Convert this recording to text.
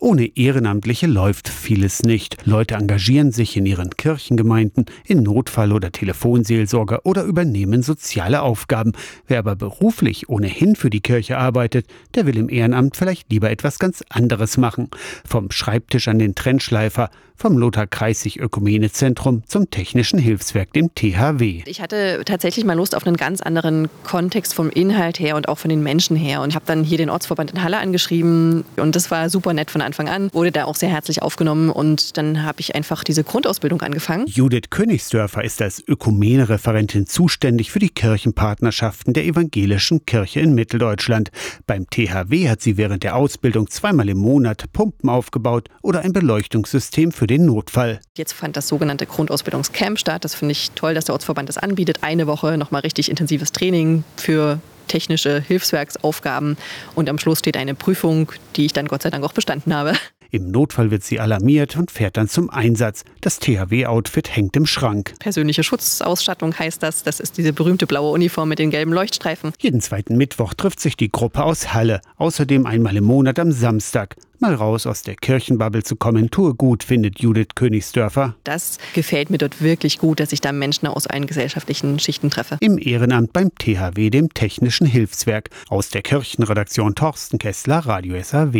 Ohne Ehrenamtliche läuft vieles nicht. Leute engagieren sich in ihren Kirchengemeinden, in Notfall- oder Telefonseelsorge oder übernehmen soziale Aufgaben. Wer aber beruflich ohnehin für die Kirche arbeitet, der will im Ehrenamt vielleicht lieber etwas ganz anderes machen. Vom Schreibtisch an den Trennschleifer, vom Lothar Kreisig Ökumenezentrum zum Technischen Hilfswerk, dem THW. Ich hatte tatsächlich mal Lust auf einen ganz anderen Kontext vom Inhalt her und auch von den Menschen her und habe dann hier den Ortsverband in Halle angeschrieben und das war super nett von Anfang an, wurde da auch sehr herzlich aufgenommen und dann habe ich einfach diese Grundausbildung angefangen. Judith Königsdörfer ist als Ökumene-Referentin zuständig für die Kirchenpartnerschaften der evangelischen Kirche in Mitteldeutschland. Beim THW hat sie während der Ausbildung zweimal im Monat Pumpen aufgebaut oder ein Beleuchtungssystem für den Notfall. Jetzt fand das sogenannte Grundausbildungscamp statt. Das finde ich toll, dass der Ortsverband das anbietet. Eine Woche nochmal richtig intensives Training für technische Hilfswerksaufgaben und am Schluss steht eine Prüfung, die ich dann Gott sei Dank auch bestanden habe. Im Notfall wird sie alarmiert und fährt dann zum Einsatz. Das THW-Outfit hängt im Schrank. Persönliche Schutzausstattung heißt das. Das ist diese berühmte blaue Uniform mit den gelben Leuchtstreifen. Jeden zweiten Mittwoch trifft sich die Gruppe aus Halle. Außerdem einmal im Monat am Samstag. Mal raus aus der Kirchenbubble zu kommen, tue gut, findet Judith Königsdörfer. Das gefällt mir dort wirklich gut, dass ich da Menschen aus allen gesellschaftlichen Schichten treffe. Im Ehrenamt beim THW, dem Technischen Hilfswerk. Aus der Kirchenredaktion Torsten Kessler, Radio SAW.